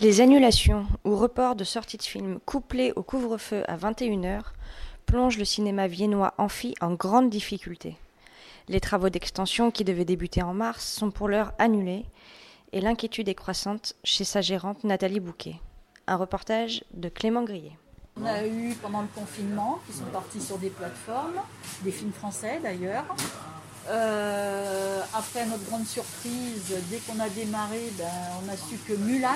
Les annulations ou reports de sorties de films couplés au couvre-feu à 21h plongent le cinéma viennois Amphi en grande difficulté. Les travaux d'extension qui devaient débuter en mars sont pour l'heure annulés et l'inquiétude est croissante chez sa gérante Nathalie Bouquet. Un reportage de Clément Grillet. On a eu pendant le confinement qui sont partis sur des plateformes, des films français d'ailleurs. Euh, après notre grande surprise, dès qu'on a démarré, ben, on a su que Mulan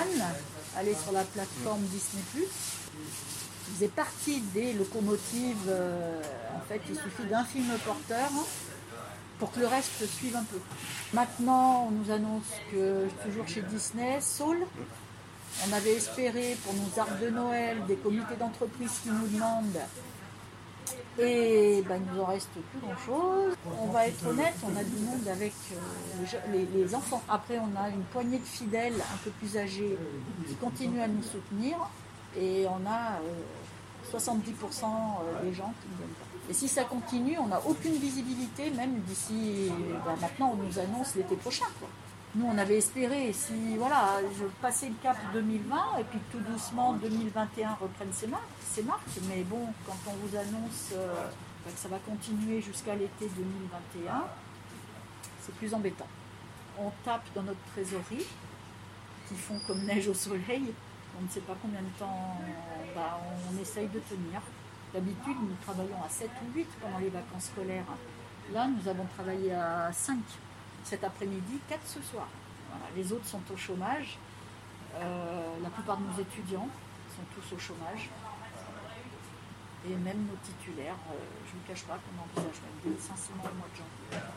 allait sur la plateforme Disney+. Il faisait partie des locomotives. euh, en fait, il suffit d'un film porteur pour que le reste suive un peu. Maintenant, on nous annonce que toujours chez Disney, Soul. On avait espéré pour nos arbres de Noël des comités d'entreprise qui nous demandent et ben, il nous en reste plus grand chose. On va être honnête, on a du monde avec euh, les enfants. Après, on a une poignée de fidèles un peu plus âgés qui continuent à nous soutenir. Et on a euh, 70% des gens qui ne viennent pas. Et si ça continue, on n'a aucune visibilité, même d'ici. ben, maintenant, on nous annonce l'été prochain. Nous, on avait espéré, si voilà, je passais le cap 2020 et puis tout doucement 2021 reprenne ses marques, ses marques. Mais bon, quand on vous annonce euh, ben, que ça va continuer jusqu'à l'été 2021, c'est plus embêtant. On tape dans notre trésorerie, qui font comme neige au soleil. On ne sait pas combien de temps bah, on essaye de tenir. D'habitude, nous travaillons à 7 ou 8 pendant les vacances scolaires. Là, nous avons travaillé à 5 cet après-midi, 4 ce soir. Les autres sont au chômage. Euh, la plupart de nos étudiants sont tous au chômage. Et même nos titulaires, euh, je ne vous cache pas qu'on envisage même des licenciements au mois de janvier.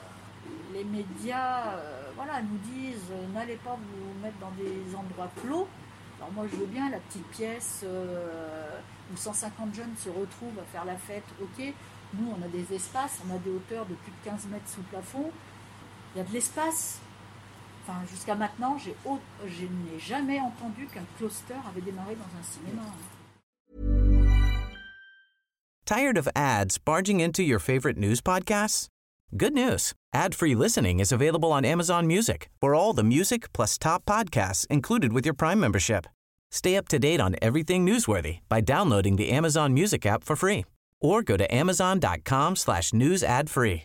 Les médias euh, voilà, nous disent n'allez pas vous mettre dans des endroits clos. Alors moi je veux bien la petite pièce où 150 jeunes se retrouvent à faire la fête, ok. Nous on a des espaces, on a des hauteurs de plus de 15 mètres sous plafond. Y a de l'espace. Enfin, jusqu'à maintenant, j'ai je n'ai jamais entendu qu'un cluster avait démarré dans un cinéma. Tired of ads barging into your favorite news podcasts? Good news. Ad-free listening is available on Amazon Music for all the music plus top podcasts included with your Prime membership. Stay up to date on everything newsworthy by downloading the Amazon Music app for free or go to amazon.com slash news ad free.